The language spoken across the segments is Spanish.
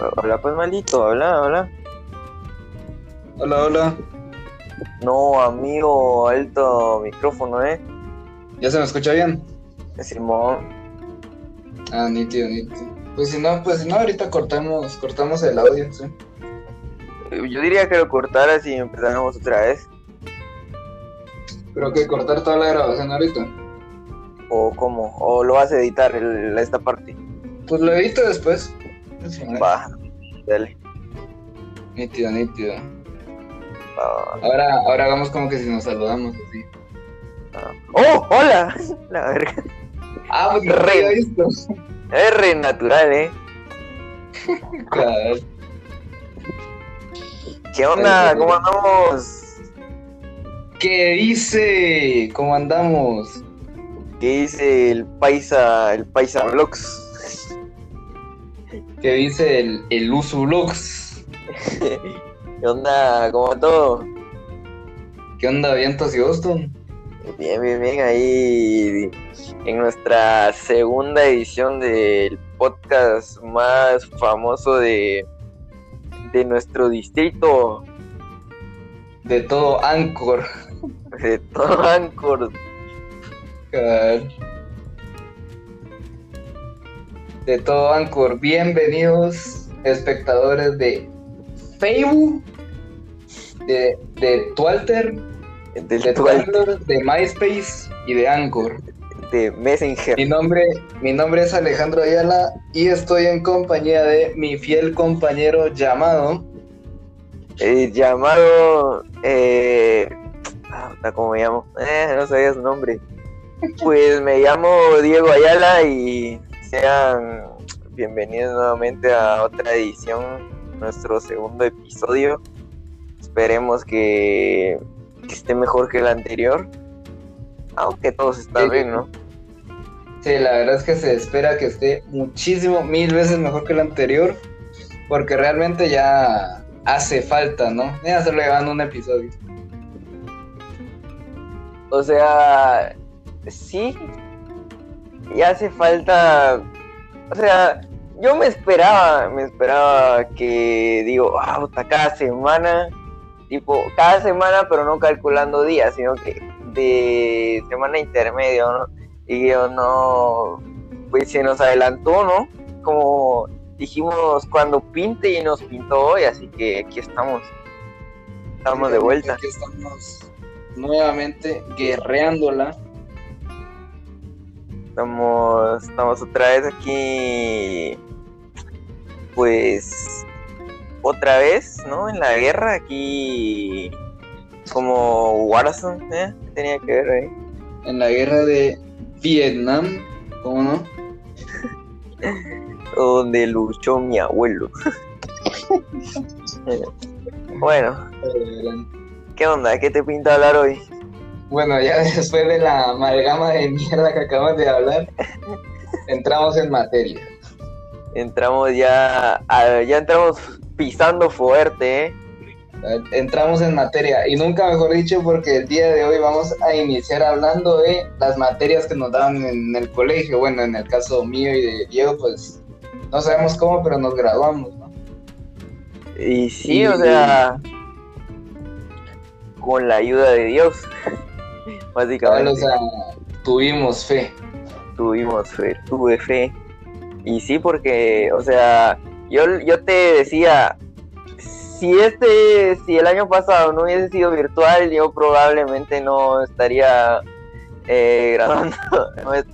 Hola, pues maldito, habla, habla. Hola, hola. No, amigo, alto micrófono, ¿eh? ¿Ya se me escucha bien? Simón. Ah, nítido, nítido. Pues si no, pues si no, ahorita cortamos, cortamos el audio, ¿sí? Yo diría que lo cortaras y empezáramos otra vez. Pero que cortar toda la grabación ahorita. ¿O cómo? ¿O lo vas a editar el- esta parte? Pues lo edito después. Va, dale. Nítido, nítido. Va, va, Ahora, ahora hagamos como que si nos saludamos así. va. ¡Oh! ¡Hola! La verga. Ah, pues Re. Es re natural, ¿eh? Claro. ¿Qué onda? ¿Cómo andamos? ¿Qué dice? ¿Cómo andamos? ¿Qué dice el paisa, el paisa vlogs? ¿Qué dice el, el Usu Vlogs? ¿Qué onda? ¿Cómo va todo? ¿Qué onda, Vientos y Boston? Bien, bien, bien, ahí en nuestra segunda edición del podcast más famoso de, de nuestro distrito, De todo Anchor. de todo Anchor. Cabal. De todo Anchor, bienvenidos espectadores de Facebook, de, de Twitter, del de Twitter, de MySpace y de Anchor. de Messenger. Mi nombre, mi nombre es Alejandro Ayala y estoy en compañía de mi fiel compañero llamado eh, llamado. Eh, ah, ¿Cómo me llamo? Eh, no sabía su nombre. Pues me llamo Diego Ayala y sean bienvenidos nuevamente a otra edición, nuestro segundo episodio. Esperemos que, que esté mejor que el anterior. Aunque todos están Sí. bien, ¿no? Sí, la verdad es que se espera que esté muchísimo, mil veces mejor que el anterior, porque realmente ya hace falta, ¿no? Ya solo llevan un episodio. O sea, sí, y hace falta, o sea, yo me esperaba, me esperaba que, digo, ah, cada semana, tipo, cada semana, pero no calculando días, sino que de semana intermedio, ¿no? Y yo no, pues se nos adelantó, ¿no? Como dijimos cuando pinte y nos pintó hoy, así que aquí estamos, estamos de vuelta. Aquí estamos nuevamente guerreándola. Estamos, estamos otra vez aquí, pues, otra vez, ¿no? En la guerra, aquí, como Warzone, ¿eh? ¿Qué tenía que ver ahí? En la guerra de Vietnam, ¿cómo no? Donde luchó mi abuelo. bueno, ¿qué onda? ¿Qué te pinta hablar hoy? Bueno, ya después de la amalgama de mierda que acabamos de hablar, entramos en materia. Entramos ya, a- ya entramos pisando fuerte, ¿eh? Entramos en materia, y nunca mejor dicho, porque el día de hoy vamos a iniciar hablando de las materias que nos daban en el colegio. Bueno, en el caso mío y de Diego, pues no sabemos cómo, pero nos graduamos, ¿no? Y sí, Y- o sea, con la ayuda de Dios, básicamente. o sea, tuvimos fe. tuvimos fe, tuve fe. Y sí, porque, o sea, yo, yo te decía, si este, si el año pasado no hubiese sido virtual, yo probablemente no estaría eh, graduando,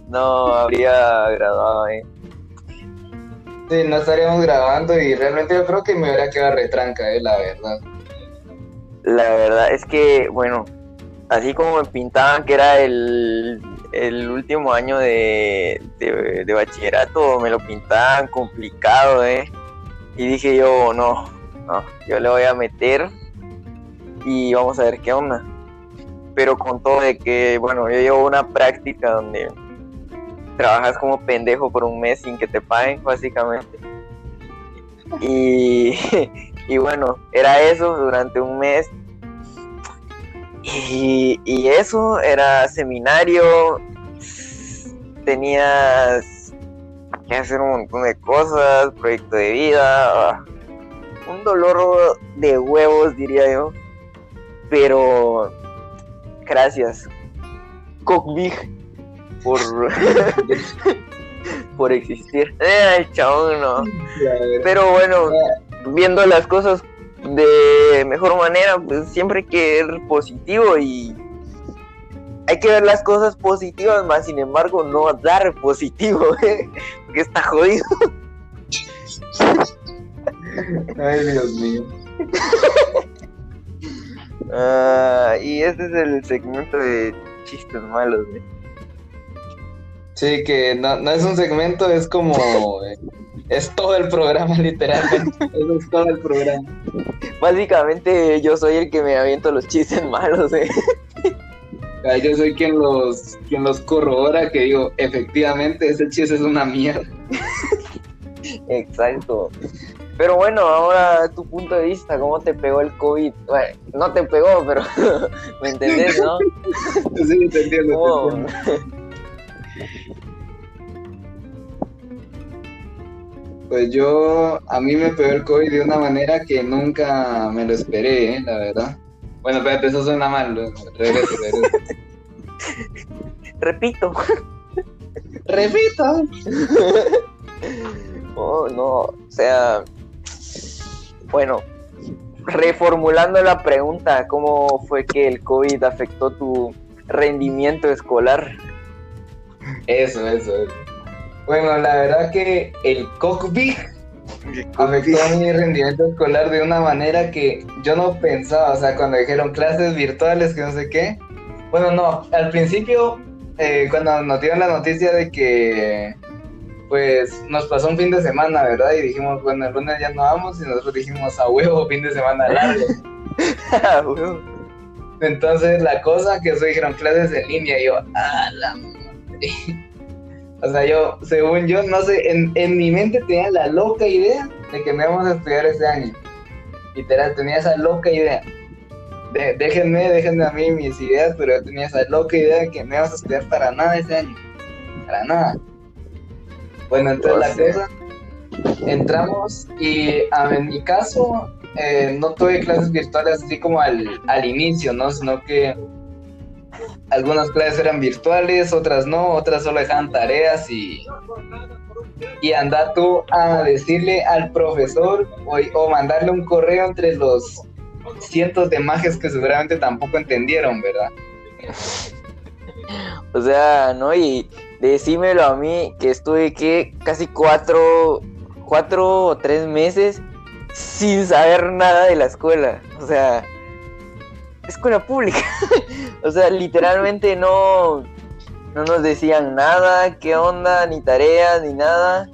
no, habría graduado. eh. Sí, no estaríamos grabando y realmente yo creo que me hubiera quedado retranca, eh, la verdad. La verdad es que, bueno, así como me pintaban que era el, el último año de, de, bachillerato, me lo pintaban complicado, ¿eh? Y dije yo, no, no, yo le voy a meter y vamos a ver qué onda. Pero con todo de que, bueno, yo llevo una práctica donde trabajas como pendejo por un mes sin que te paguen, básicamente. Y, y bueno, era eso durante un mes. Y, y eso era seminario. Tenías que hacer un montón de cosas, proyecto de vida, ah, un dolor de huevos diría yo, pero gracias, Cockbig, por, por existir. Eh, chabón, no. Pero bueno, viendo las cosas de mejor manera, pues siempre hay que ser positivo y hay que ver las cosas positivas, más sin embargo no dar positivo, ¿eh? que está jodido. Ay, Dios mío. Ah, y este es el segmento de chistes malos, ¿eh? Sí, que no, no es un segmento, es como... es todo el programa, literalmente. Eso es todo el programa. Básicamente yo soy el que me aviento los chistes malos, ¿eh? Yo soy quien los, quien los corrobora, que digo, efectivamente, ese chiste es una mierda. Exacto. Pero bueno, ahora tu punto de vista, ¿cómo te pegó el COVID? Bueno, no te pegó, pero ¿me entendés, no? Sí, te entiendo, te ¿Cómo? entiendo. Pues yo, a mí me pegó el COVID de una manera que nunca me lo esperé, ¿eh? la verdad. Bueno, espérate, eso suena mal. Regreso, regreso. Repito. Repito. Oh, no, o sea, bueno, reformulando la pregunta, ¿cómo fue que el COVID afectó tu rendimiento escolar? Eso, eso, eso. Bueno, la verdad que el cockpit afectó a mi rendimiento escolar de una manera que yo no pensaba, o sea, cuando dijeron clases virtuales, que no sé qué. Bueno, no, al principio, eh, cuando nos dieron la noticia de que, pues, nos pasó un fin de semana, ¿verdad? Y dijimos, bueno, el lunes ya no vamos, y nosotros dijimos, a huevo, fin de semana largo. Entonces, la cosa que eso dijeron clases en línea, y yo, a la madre. O sea, yo, según yo, no sé, en, en mi mente tenía la loca idea de que me íbamos a estudiar este año. Literal, tenía esa loca idea. De- déjenme, déjenme a mí mis ideas, pero yo tenía esa loca idea de que me íbamos a estudiar para nada este año. Para nada. Bueno, entonces la O sea. cosa, entramos y a- en mi caso eh, no tuve clases virtuales así como al, al inicio, ¿no? Sino que algunas clases eran virtuales, otras no, otras solo dejaban tareas y, y anda tú a decirle al profesor o, o mandarle un correo entre los cientos de majes que seguramente tampoco entendieron, ¿verdad? O sea, ¿no? Y decímelo a mí que estuve que casi cuatro, cuatro o tres meses sin saber nada de la escuela. O sea, escuela pública. o sea, literalmente no, no nos decían nada, qué onda, ni tareas, ni nada.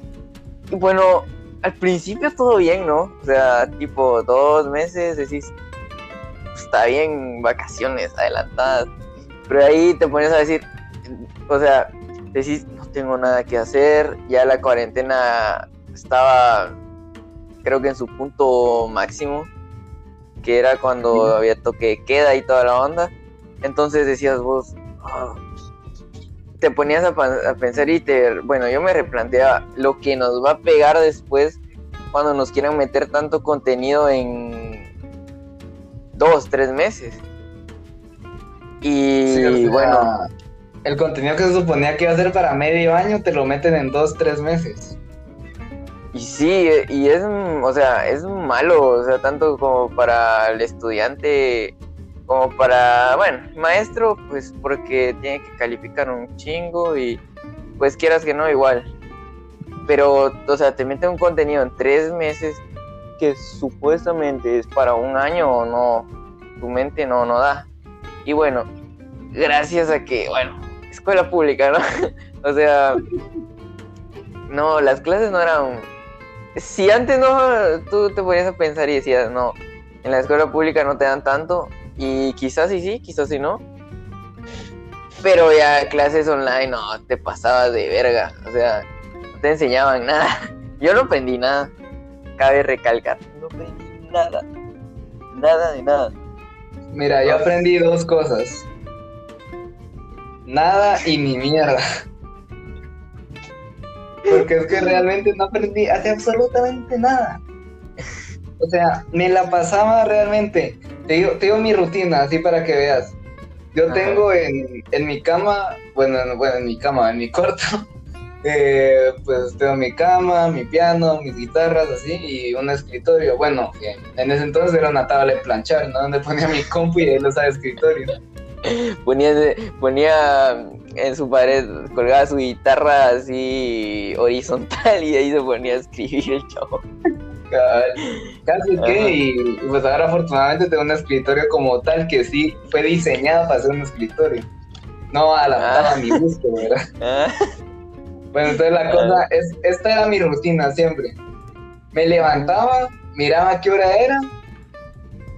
Y bueno, al principio todo bien, ¿no? O sea, tipo dos meses decís, está bien, vacaciones adelantadas. Pero ahí te pones a decir, o sea, decís, no tengo nada que hacer, ya la cuarentena estaba, creo que en su punto máximo, que era cuando había toque de queda y toda la onda. Entonces decías vos, "Ah". te ponías a, pensar y te, bueno, yo me replanteaba lo que nos va a pegar después cuando nos quieran meter tanto contenido en dos, tres meses. Y Sí, o sea, bueno, El contenido que se suponía que iba a ser para medio año te lo meten en dos, tres meses. y sí, y es, o sea, es malo, o sea, tanto como para el estudiante, como para, bueno, maestro, pues porque tiene que calificar un chingo y pues quieras que no, igual. Pero, o sea, te meten un contenido en tres meses que supuestamente es para un año o no, tu mente no, no da. Y bueno, gracias a que, bueno, escuela pública, ¿no? o sea, no, las clases no eran... Si antes no, tú te ponías a pensar y decías, no, en la escuela pública no te dan tanto, y quizás sí, sí, quizás sí no. Pero ya clases online, no, te pasabas de verga, o sea, no te enseñaban nada. Yo no aprendí nada, cabe recalcar, no aprendí nada, nada de nada. Mira, yo aprendí dos cosas. Nada y mi mierda. Porque es que realmente no aprendí hace absolutamente nada. O sea, me la pasaba realmente. Te digo, te digo mi rutina, así para que veas. Yo Ajá. tengo en, en mi cama, bueno, en- bueno, en mi cama, en mi cuarto, eh, pues tengo mi cama, mi piano, mis guitarras, así, y un escritorio. Bueno, en ese entonces era una tabla de planchar, ¿no? Donde ponía mi compu y ahí lo escritorio. Ponía, ponía en su pared, colgaba su guitarra así horizontal y ahí se ponía a escribir el chavo. Casi que, y y pues ahora afortunadamente tengo un escritorio como tal que sí fue diseñado para ser un escritorio. No adaptado Ah. a mi gusto, ¿verdad? Ah, Bueno, entonces la Ah. cosa es, esta era mi rutina siempre. Me levantaba, miraba qué hora era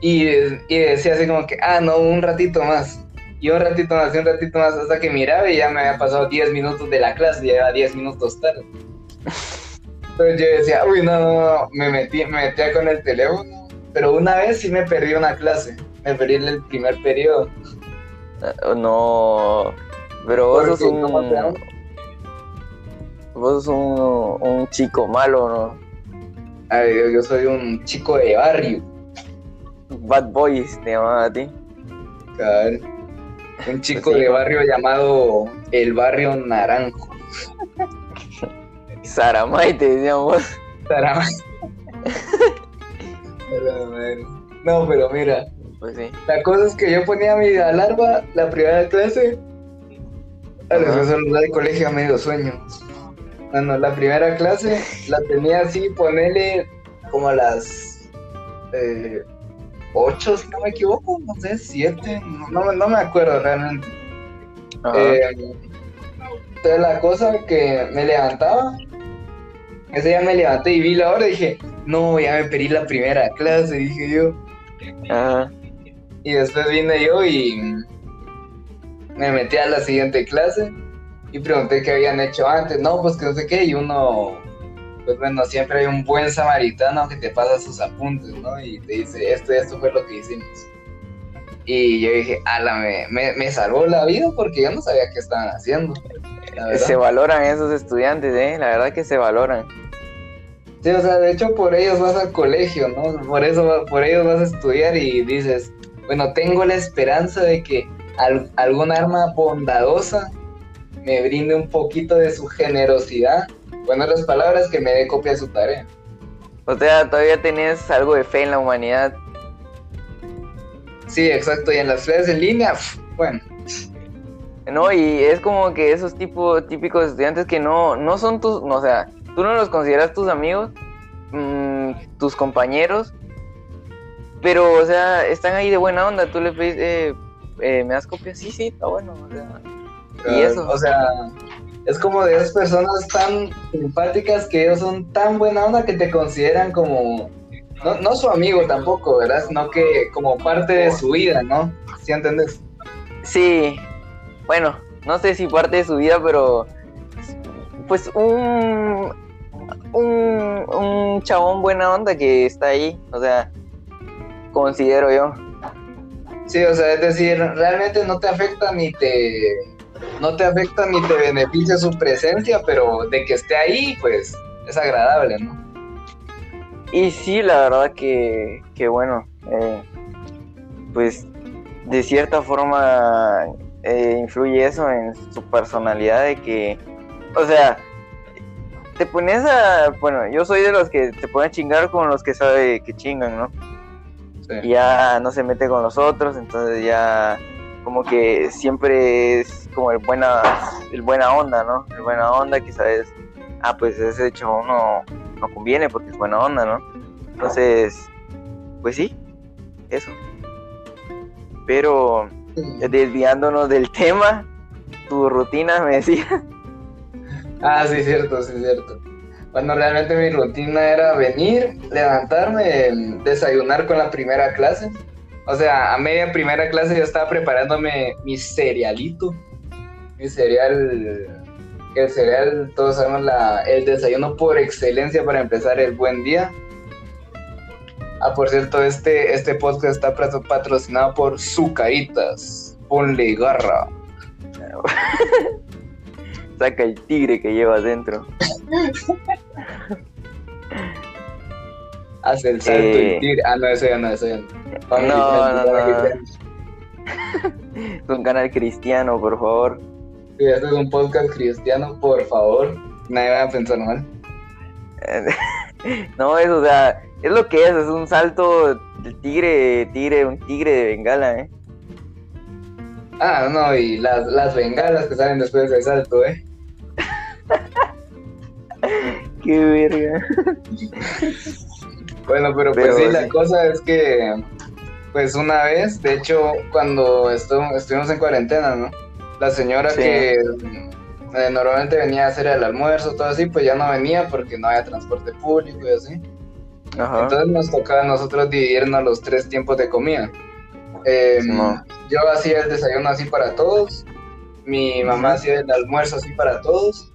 y, y decía así como que, ah, no, un ratito más. Y un ratito más, y un ratito más, hasta que miraba y ya me había pasado 10 minutos de la clase, ya era 10 minutos tarde. Entonces yo decía, uy, no, no, no, me, metí, me metía con el teléfono, pero una vez sí me perdí una clase, me perdí el primer periodo. no, pero vos sos Porque, ¿cómo un. Vos sos un, un chico malo, ¿no? Ay, yo, yo soy un chico de barrio. Bad Boys te llamaban a ti. Cabal. Un chico Sí, de barrio llamado el barrio Naranjo. Saramay te decían vos. Tarama. No, pero mira, Pues sí. la cosa es que yo ponía mi alarma la primera clase. A los son del colegio a medio sueño. Bueno, la primera clase la tenía así, ponerle como a las eh, 8, si no me equivoco, no sé, 7, no, no, no me acuerdo realmente. Eh, entonces la cosa que me levantaba, ese día me levanté y vi la hora y dije, no, ya me perdí la primera clase, dije yo. Ajá. Y después vine yo y me metí a la siguiente clase y pregunté qué habían hecho antes. No, pues que no sé qué, y uno, pues bueno, siempre hay un buen samaritano que te pasa sus apuntes, ¿no? Y te dice, esto y esto fue lo que hicimos. Y yo dije, ala, me, me, me salvó la vida porque yo no sabía qué estaban haciendo. Se valoran esos estudiantes, ¿eh? La verdad que se valoran. Sí, o sea, de hecho por ellos vas al colegio, ¿no? Por eso, por ellos vas a estudiar y dices, bueno, tengo la esperanza de que al- algún arma bondadosa me brinde un poquito de su generosidad. Bueno, las palabras que me dé copia de su tarea. O sea, todavía tenés algo de fe en la humanidad. Sí, exacto, y en las clases en línea, bueno, No, y es como que esos tipo, típicos estudiantes que no, no son tus, no, o sea, tú no los consideras tus amigos, mm, tus compañeros, pero, o sea, están ahí de buena onda, tú le pedís, eh, eh, ¿me das copia? Sí, sí, está bueno, o sea, y eso. o sea, es como de esas personas tan simpáticas que ellos son tan buena onda que te consideran como, no, no su amigo tampoco, ¿verdad? Sino que como parte de su vida, ¿no? ¿Sí entiendes? Sí, bueno, no sé si parte de su vida, pero pues un, un, un chabón buena onda que está ahí, o sea, considero yo. Sí, o sea, es decir, realmente no te afecta ni te no te afecta ni te beneficia su presencia, pero de que esté ahí, pues es agradable, ¿no? Y sí, la verdad que, que bueno, eh, pues de cierta forma eh, influye eso en su personalidad de que, o sea, te pones a, bueno, yo soy de los que te ponen a chingar con los que sabe que chingan, ¿no? Sí. Y ya no se mete con los otros, entonces ya como que siempre es como el buena, el buena onda, ¿no? El buena onda que sabes, ah, pues ese chabón no, no conviene porque es buena onda, ¿no? Entonces, pues sí, eso. Pero desviándonos del tema, tu rutina me decía. Ah, sí, cierto, sí, cierto. Bueno, realmente mi rutina era venir, levantarme, desayunar con la primera clase. O sea, a media primera clase yo estaba preparándome mi cerealito. Mi cereal, el cereal, todos sabemos la, el desayuno por excelencia para empezar el buen día. Ah, por cierto, este, este podcast está patro- patrocinado por Zucaritas. Ponle garra. Saca el tigre que llevas dentro. Hace el salto Eh. y tira. Ah, no, eso ya no, eso ya no. No, no, no. Es un canal cristiano, por favor. Si este es un podcast cristiano, por favor, nadie va a pensar mal. No, es, o sea, es lo que es, es un salto de tigre, tigre, un tigre de bengala, ¿eh? Ah, no, y las, las bengalas que salen después del salto, ¿eh? Qué verga. Bueno, pero, Pero pues sí, la cosa es que, pues una vez, de hecho, cuando estu- estuvimos en cuarentena, ¿no? La señora Sí. que eh, normalmente venía a hacer el almuerzo, todo así, pues ya no venía porque no había transporte público y así. Ajá. Entonces nos tocaba a nosotros dividirnos los tres tiempos de comida. Eh, Simón. yo hacía el desayuno así para todos, mi mamá hacía el almuerzo así para todos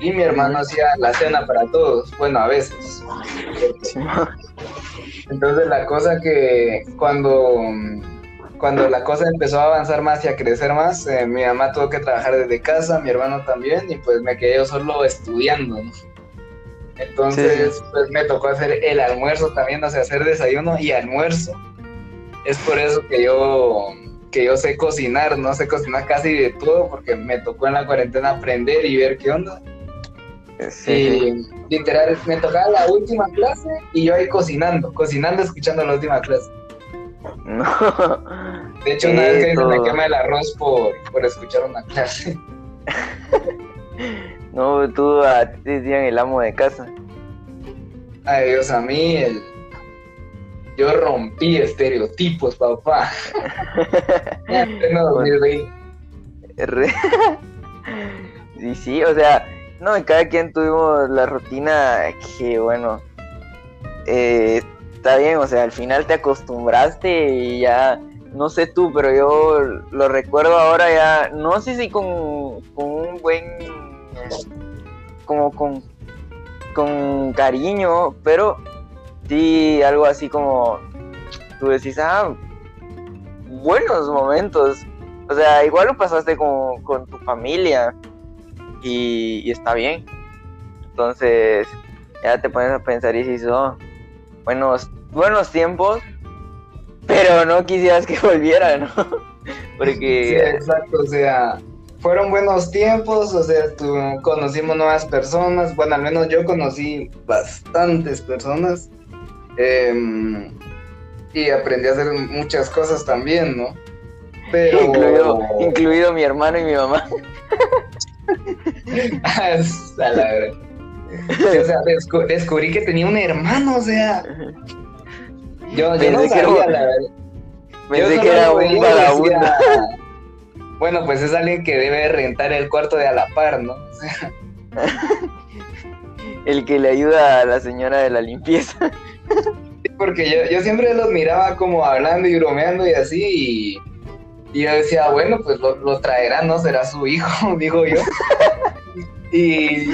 y mi hermano hacía la cena para todos. Bueno, a veces. Entonces la cosa que cuando, cuando la cosa empezó a avanzar más y a crecer más, eh, mi mamá tuvo que trabajar desde casa, mi hermano también, y pues me quedé yo solo estudiando. ¿no? Entonces Sí. pues me tocó hacer el almuerzo también, o sea, hacer desayuno y almuerzo. Es por eso que yo que yo sé cocinar, no sé cocinar casi de todo porque me tocó en la cuarentena aprender y ver qué onda. Sí, Y literal, me tocaba la última clase y yo ahí cocinando, cocinando, escuchando la última clase. No. De hecho, una vez que se me quema el arroz por, por escuchar una clase. No, tú a ti te decían el amo de casa. Ay, Dios, a mí, el... yo rompí estereotipos, papá. 2020. Re- Sí, sí, o sea, no, cada quien tuvimos la rutina que, bueno, eh, está bien, o sea, al final te acostumbraste y ya, no sé tú, pero yo lo recuerdo ahora ya, no sé si con, con un buen, como con, con cariño, pero sí algo así como, tú decís, ah, buenos momentos, o sea, igual lo pasaste con, con tu familia y, está bien. Entonces, ya te pones a pensar y dices, oh, buenos, buenos tiempos, pero no quisieras que volvieran, ¿no? Sí, Porque, exacto, o sea, fueron buenos tiempos, o sea, tu- conocimos nuevas personas, bueno, al menos yo conocí bastantes personas em, y aprendí a hacer muchas cosas también, ¿no? Pero... incluido, incluido mi hermano y mi mamá. A la verdad. O sea, descu- descubrí que tenía un hermano, o sea, yo, yo no que sabía, era- la verdad. Pensé Yo que era un vagabundo. decía, Bueno, pues es alguien que debe rentar el cuarto de a la par, ¿no? O sea, El que le ayuda a la señora de la limpieza. Porque yo, yo siempre los miraba como hablando y bromeando y así, y, yo decía, bueno, pues lo, lo traerá, ¿no? Será su hijo, digo yo. y,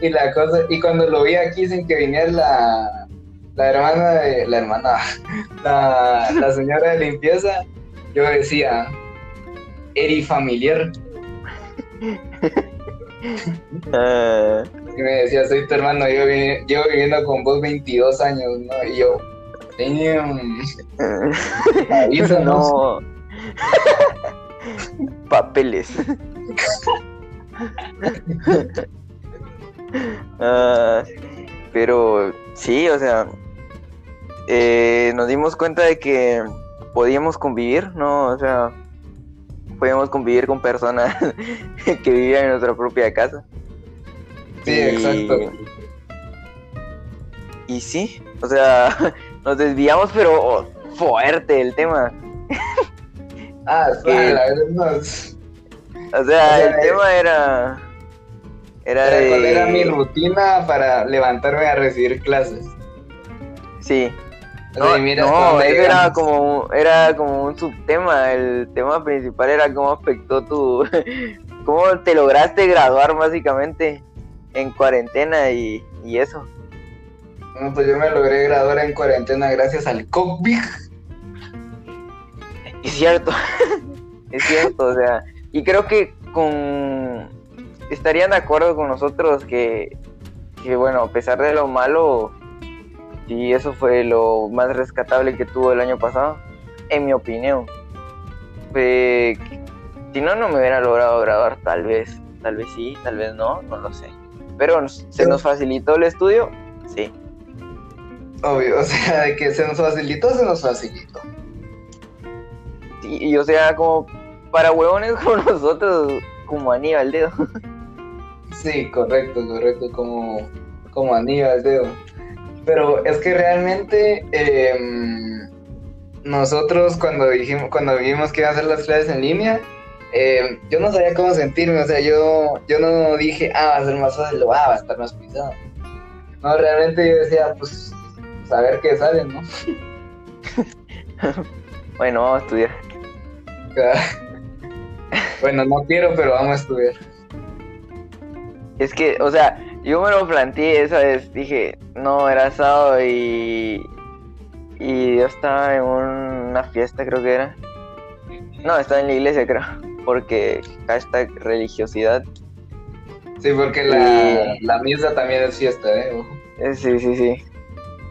y la cosa, y cuando lo vi aquí sin que viniera la, la hermana de, la hermana, la, la señora de limpieza, yo decía, Eri familiar. Y me decía, soy tu hermano, yo vi- llevo viviendo con vos 22 años, ¿no? Y yo, avísanos. no. Papeles. Ah, pero sí, o sea, eh, nos dimos cuenta de que podíamos convivir, ¿no? O sea, podíamos convivir con personas que vivían en nuestra propia casa. Sí, Y- exacto. Y sí, o sea, nos desviamos, pero fuerte el tema. Ah, sí, que- la verdad no, es- O sea, O sea, el tema era. Era era de. cuál era mi rutina para levantarme a recibir clases. Sí. No, mira no era como, era como un subtema. El tema principal era cómo afectó tu. cómo te lograste graduar, básicamente, en cuarentena y, y eso. No, pues yo me logré graduar en cuarentena gracias al COVID. Es cierto. es cierto, o sea. Y creo que con. Estarían de acuerdo con nosotros que que bueno, a pesar de lo malo, sí, eso fue lo más rescatable que tuvo el año pasado, en mi opinión. si no, no me hubiera logrado grabar, tal vez, tal vez sí, tal vez no, no lo sé. Pero se nos facilitó el estudio, sí. Obvio, o sea, de que se nos facilitó, se nos facilitó. Sí, y o sea, como para huevones como nosotros, como Aníbal Dedo. Sí, correcto, correcto, como, como Aníbal Dedo. Pero es que realmente em, nosotros cuando dijimos, cuando vimos que iban a hacer las clases en línea, em, yo no sabía cómo sentirme, o sea, yo, yo no dije, ah, va a ser más fácil, ah, va a estar más pisado. No, realmente yo decía, pues, saber qué sale, ¿no? bueno, vamos a estudiar. bueno, no quiero, pero vamos a estudiar. Es que, o sea, yo me lo planteé esa vez, dije, no, era sábado y. Y yo estaba en una fiesta, creo que era. No, estaba en la iglesia, creo. Porque hashtag religiosidad. Sí, porque la, la misa también es fiesta, ¿eh? ¿eh? Sí, sí, sí.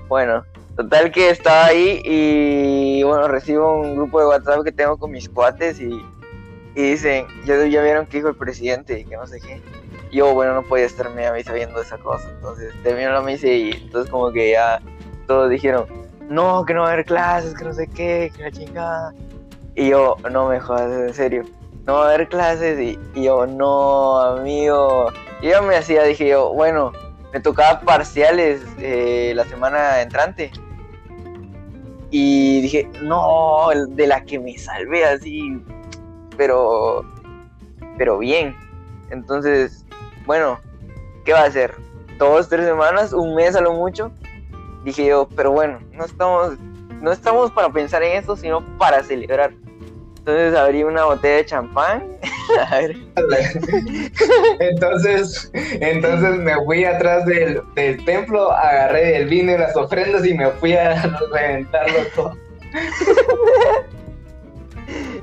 Bueno, total que estaba ahí y bueno, recibo un grupo de WhatsApp que tengo con mis cuates y, y dicen, ya, ya vieron que dijo el presidente y que no sé qué yo, bueno, no podía estarme a mí sabiendo esa cosa. Entonces terminó la misa y entonces como que ya todos dijeron, no, que no va a haber clases, que no sé qué, que la chingada. Y yo, no me jodas, en serio, no va a haber clases. Y, yo, no, amigo. Y yo me hacía, dije yo, bueno, me tocaba parciales eh, la semana entrante. Y dije, no, de la que me salvé así, pero, pero bien. Entonces bueno, ¿qué va a hacer? ¿Dos, tres semanas? ¿Un mes a lo mucho? Dije yo, pero bueno, no estamos, no estamos para pensar en eso, sino para celebrar. Entonces abrí una botella de champán. a ver. entonces, entonces me fui atrás del, templo, agarré el vino y las ofrendas y me fui a reventarlo todo.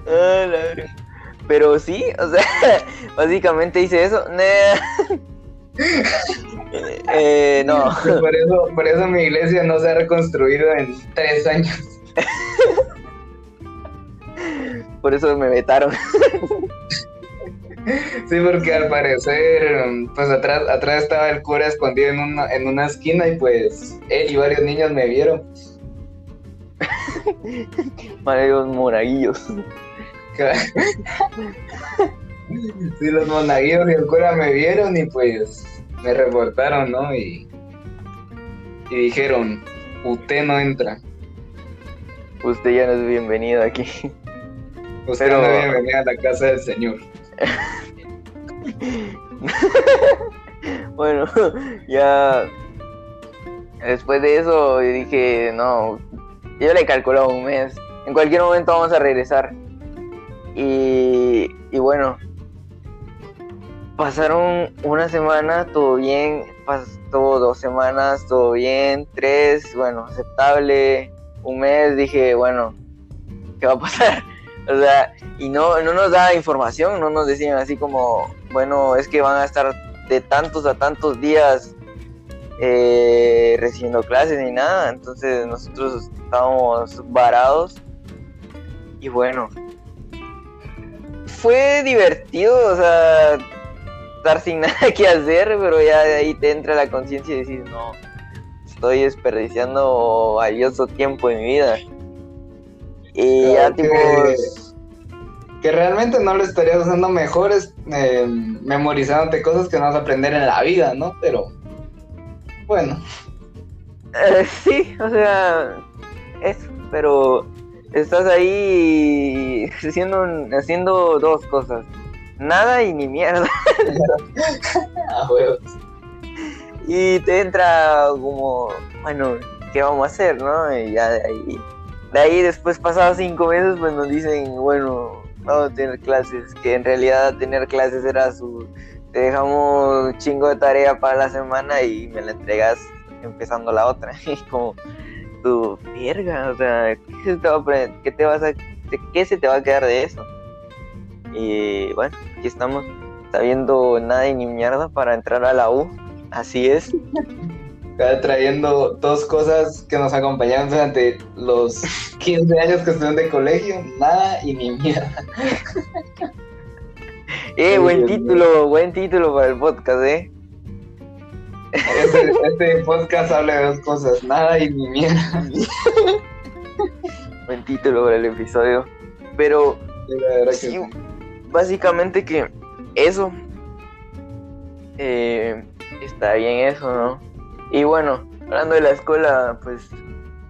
ah, la pero sí, o sea, básicamente hice eso. eh, no. Por eso, por eso mi iglesia no se ha reconstruido en tres años. Por eso me vetaron. Sí, porque al parecer, pues atrás, atrás estaba el cura escondido en una, en una esquina y pues él y varios niños me vieron. Varios moraguillos. sí, los monaguillos y el cura me vieron y pues me reportaron, ¿no? Y, y dijeron, usted no entra. Usted ya no es bienvenido aquí. Usted no es bienvenido a la casa del Señor. bueno, ya después de eso dije, no, yo le calculado un mes. En cualquier momento vamos a regresar. Y, bueno, pasaron una semana, todo bien, pasó dos semanas, todo bien, tres, bueno, aceptable, un mes, dije, bueno, ¿qué va a pasar? O sea, y no, no nos da información, no nos decían así como, bueno, es que van a estar de tantos a tantos días eh, recibiendo clases ni nada, entonces nosotros estábamos varados y bueno, fue divertido, o sea, estar sin nada que hacer, pero ya de ahí te entra la conciencia y decir, no, estoy desperdiciando valioso tiempo en mi vida. Y ya tipo... Que, realmente no lo estarías usando mejor es eh, memorizándote cosas que no vas a aprender en la vida, ¿no? Pero, bueno. Eh, sí, o sea, eso, pero estás ahí haciendo, haciendo dos cosas. Nada y ni mierda. ah, y te entra como, bueno, ¿qué vamos a hacer, no? Y ya de ahí. De ahí después pasados cinco meses pues nos dicen, bueno, a tener clases, que en realidad tener clases era su, te dejamos un chingo de tarea para la semana y me la entregas empezando la otra. Y como, tu verga, o sea, ¿qué se te va a, vas a, qué se te va a quedar de eso? Y bueno, aquí estamos sabiendo nada y ni mierda para entrar a la U. Así es. Trayendo dos cosas que nos acompañaron durante los 15 años que estuvieron de colegio, nada y ni mierda. Eh, buen título, buen título para el podcast, eh. Este, este podcast habla de dos cosas, nada y ni mierda. buen título para el episodio. Pero sí, básicamente que eso eh, está bien eso, ¿no? Y bueno, hablando de la escuela, pues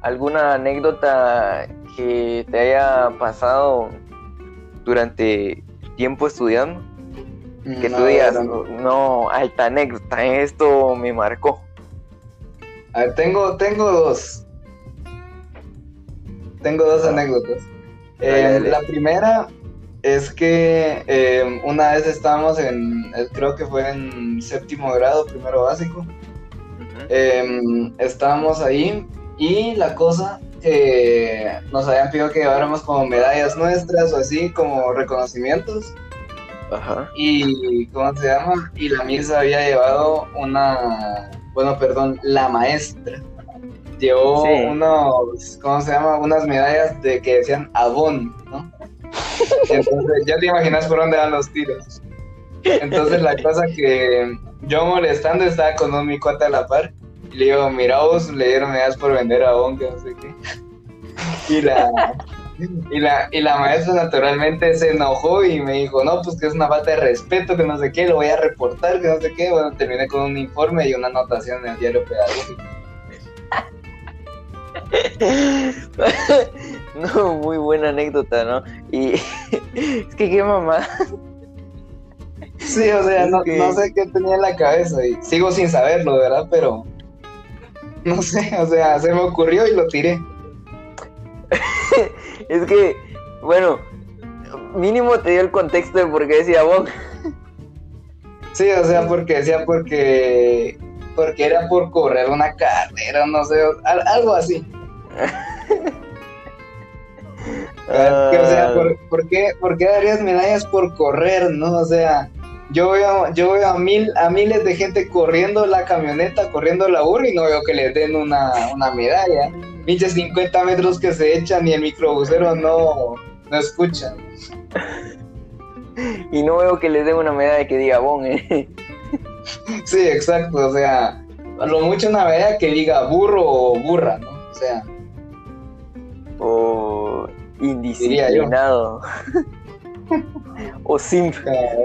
alguna anécdota que te haya pasado durante tiempo estudiando, que tú digas, no, no, alta anécdota, esto me marcó. A ver, tengo, tengo dos. Tengo dos Ah. anécdotas. Eh, dale. La primera es que eh, una vez estábamos en, eh, creo que fue en séptimo grado, primero básico. Em, estábamos ahí y la cosa que nos habían pedido que lleváramos como medallas nuestras o así, como reconocimientos. Ajá. Y, ¿cómo se llama? Y la misa había llevado una, bueno, perdón, la maestra llevó Sí. unos, ¿cómo se llama? Unas medallas de que decían Avon, ¿no? Entonces, ya te imaginas por dónde van los tiros. Entonces, la cosa que yo molestando estaba con un mi cuate a la par y le digo, mira vos, le dieron medallas por vender Avon, que no sé qué. Y la, y la, y la maestra naturalmente se enojó y me dijo, no, pues que es una falta de respeto, que no sé qué, lo voy a reportar, que no sé qué. Bueno, terminé con un informe y una anotación en el diario pedagógico. no, muy buena anécdota, ¿no? Y es que qué mamá. Sí, o sea, no, que- no sé qué tenía en la cabeza y sigo sin saberlo, ¿verdad? Pero no sé, o sea, se me ocurrió y lo tiré. Es que, bueno, mínimo te dio el contexto de por qué decía Bon. Sí, o sea, porque decía porque porque era por correr una carrera, no sé, al- algo así. O sea, ¿por, por qué, por qué darías medallas por correr, no? O sea, yo veo, yo veo a mil, a miles de gente corriendo la camioneta, corriendo la burra y no veo que les den una, una medalla. Pinches 50 metros que se echan y el microbusero no, no escucha. Y no veo que les den una medalla que diga Bon, eh. Sí, exacto, o sea, a lo mucho una medalla que diga burro o burra, ¿no? O sea, O indisciplinado. o simp.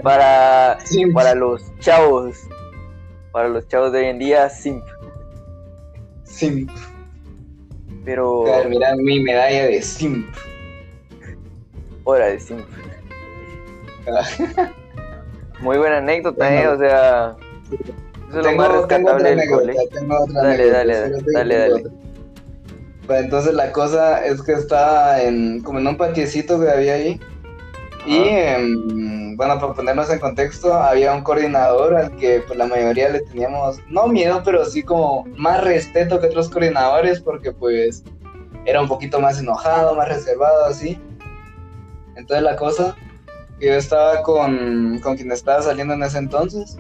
Para, para los chavos. Para los chavos de hoy en día, simp. simp. Pero, ver, Mira mi medalla de simp. hora de simp. Muy buena anécdota, Bueno. eh. O sea, eso es lo más rescatable del anécdota, otra Dale, anécdota, dale, dale, dale. Pues entonces la cosa es que estaba en como en un patiecito que había ahí. Y em, bueno, para ponernos en contexto, había un coordinador al que pues, la mayoría le teníamos, no miedo, pero sí como más respeto que otros coordinadores porque pues era un poquito más enojado, más reservado, así. Entonces la cosa, yo estaba con, con quien estaba saliendo en ese entonces.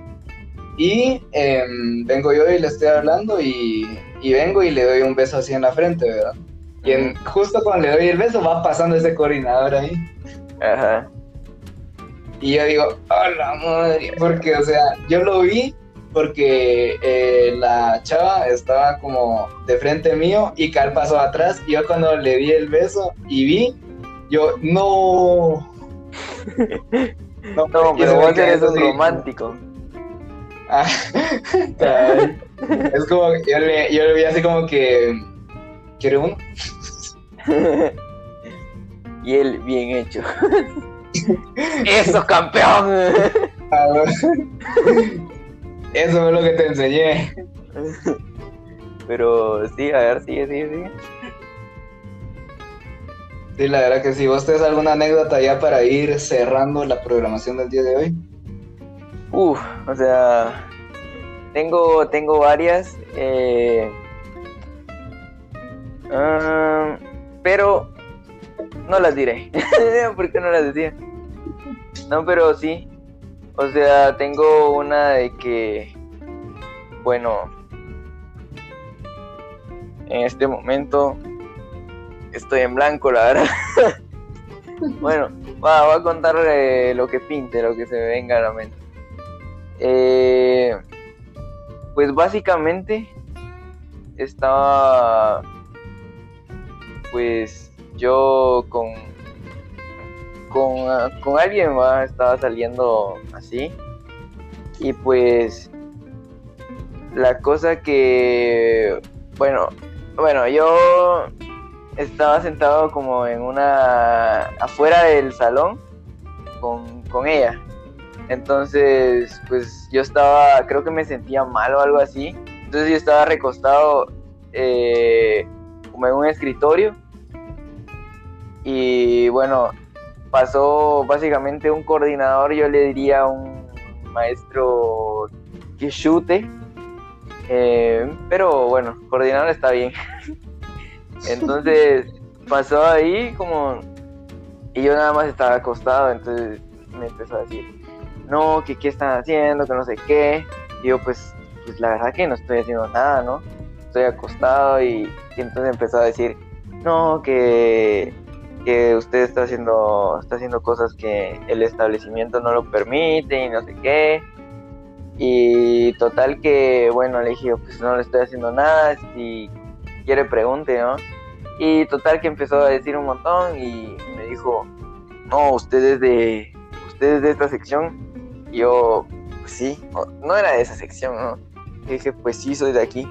Y em, vengo yo y le estoy hablando y, y vengo y le doy un beso así en la frente, ¿verdad? Y en- justo cuando le doy el beso va pasando ese coordinador ahí. Ajá. Y yo digo, ¡hola madre! Porque, o sea, yo lo vi porque eh, la chava estaba como de frente mío y Cal pasó atrás. Y yo cuando le di el beso y vi, yo, ¡no! No, y pero vos eres un romántico. Ah, es como yo le, yo le vi así como que ¿quiere uno? y él, bien hecho. ¡Eso, campeón! Eso fue lo que te enseñé. Pero sí, a ver, sigue, sigue, sigue. Sí, la verdad que sí. ¿Vos tenés alguna anécdota ya para ir cerrando la programación del día de hoy? Uf, o sea, tengo, tengo varias, eh, ah, pero no las diré. ¿Por qué no las decía? No, pero sí. O sea, tengo una de que bueno, en este momento estoy en blanco, la verdad. bueno, voy a contar eh, lo que pinte, lo que se me venga a la mente. Eh, pues básicamente estaba pues yo con con, con alguien ¿va? estaba saliendo así. Y pues la cosa que bueno bueno yo estaba sentado como en una afuera del salón con, con ella. Entonces pues yo estaba creo que me sentía mal o algo así. Entonces yo estaba recostado eh, como en un escritorio. Y bueno pasó básicamente un coordinador, yo le diría un maestro que chute, eh, pero bueno, coordinador está bien. entonces pasó ahí como, y yo nada más estaba acostado, entonces me empezó a decir, no, que qué están haciendo, que no sé qué, y yo pues, pues la verdad que no estoy haciendo nada, ¿no? Estoy acostado y entonces empezó a decir, no, que que usted está haciendo, está haciendo cosas que el establecimiento no lo permite y no sé qué. Y total que, bueno, le dije, pues no le estoy haciendo nada, si quiere pregunte, ¿no? Y total que empezó a decir un montón y me dijo, no, usted es de, usted de esta sección. Y yo, pues sí, no era de esa sección, ¿no? Y dije, pues sí, soy de aquí.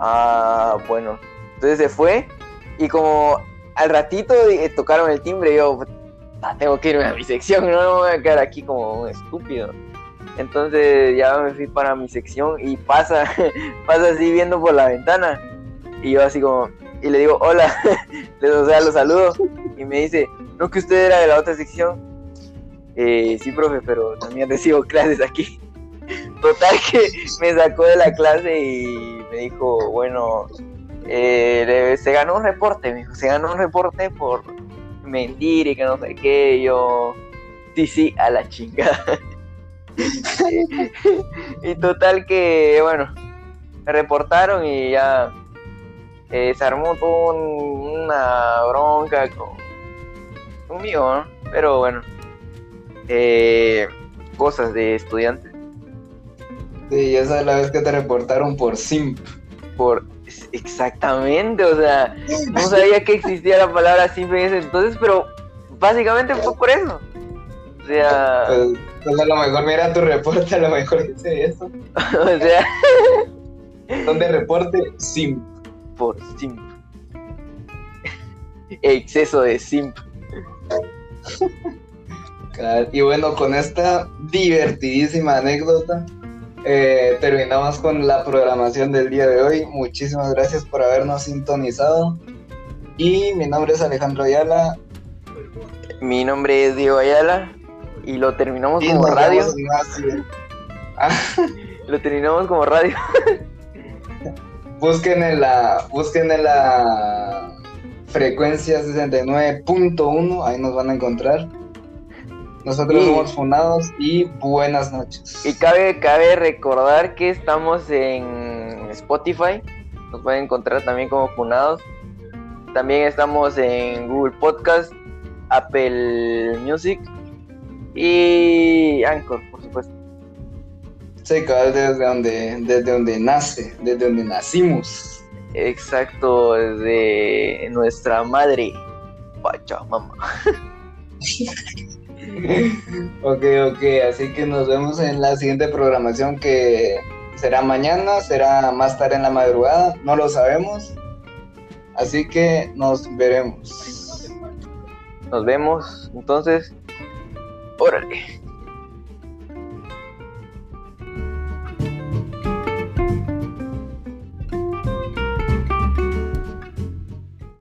Ah, bueno. Entonces se fue y como al ratito eh, tocaron el timbre y yo, tengo que irme a mi sección, no, me voy a quedar aquí como un estúpido. Entonces ya me fui para mi sección y pasa, pasa así viendo por la ventana. Y yo así como, y le digo, hola, o sea, lo saludo. Y me dice, no que usted era de la otra sección. Eh, sí, profe, pero también recibo clases aquí. Total que me sacó de la clase y me dijo, bueno, eh, se ganó un reporte, me dijo, se ganó un reporte por mentir y que no sé qué, yo, sí, sí, a la chingada. y total que, bueno, me reportaron y ya eh, se armó toda una bronca con, conmigo, ¿no? Pero bueno, eh, cosas de estudiantes. Sí, esa es la vez que te reportaron por simp. Por Exactamente, o sea, no sabía que existía la palabra simple en ese entonces, pero básicamente fue por eso. O sea. Pues, pues, a lo mejor mira tu reporte, a lo mejor dice eso. o sea. Donde reporte simp. Por simp. Exceso de simp. Y bueno, con esta divertidísima anécdota, eh, terminamos con la programación del día de hoy. Muchísimas gracias por habernos sintonizado. Y mi nombre es Alejandro Ayala. Mi nombre es Diego Ayala. Y lo terminamos como radio. lo terminamos como radio. busquen en la, busquen en la frecuencia 69.1, ahí nos van a encontrar. Nosotros somos Funados y buenas noches. Y cabe, cabe recordar que estamos en Spotify. Nos pueden encontrar también como Funados. También estamos en Google Podcast, Apple Music y Anchor, por supuesto. Sí, desde donde, desde donde nace, desde donde nacimos. Exacto, desde nuestra madre, mamá. ok, ok, así que nos vemos en la siguiente programación que será mañana, será más tarde en la madrugada, no lo sabemos. Así que nos veremos. Nos vemos, entonces, órale.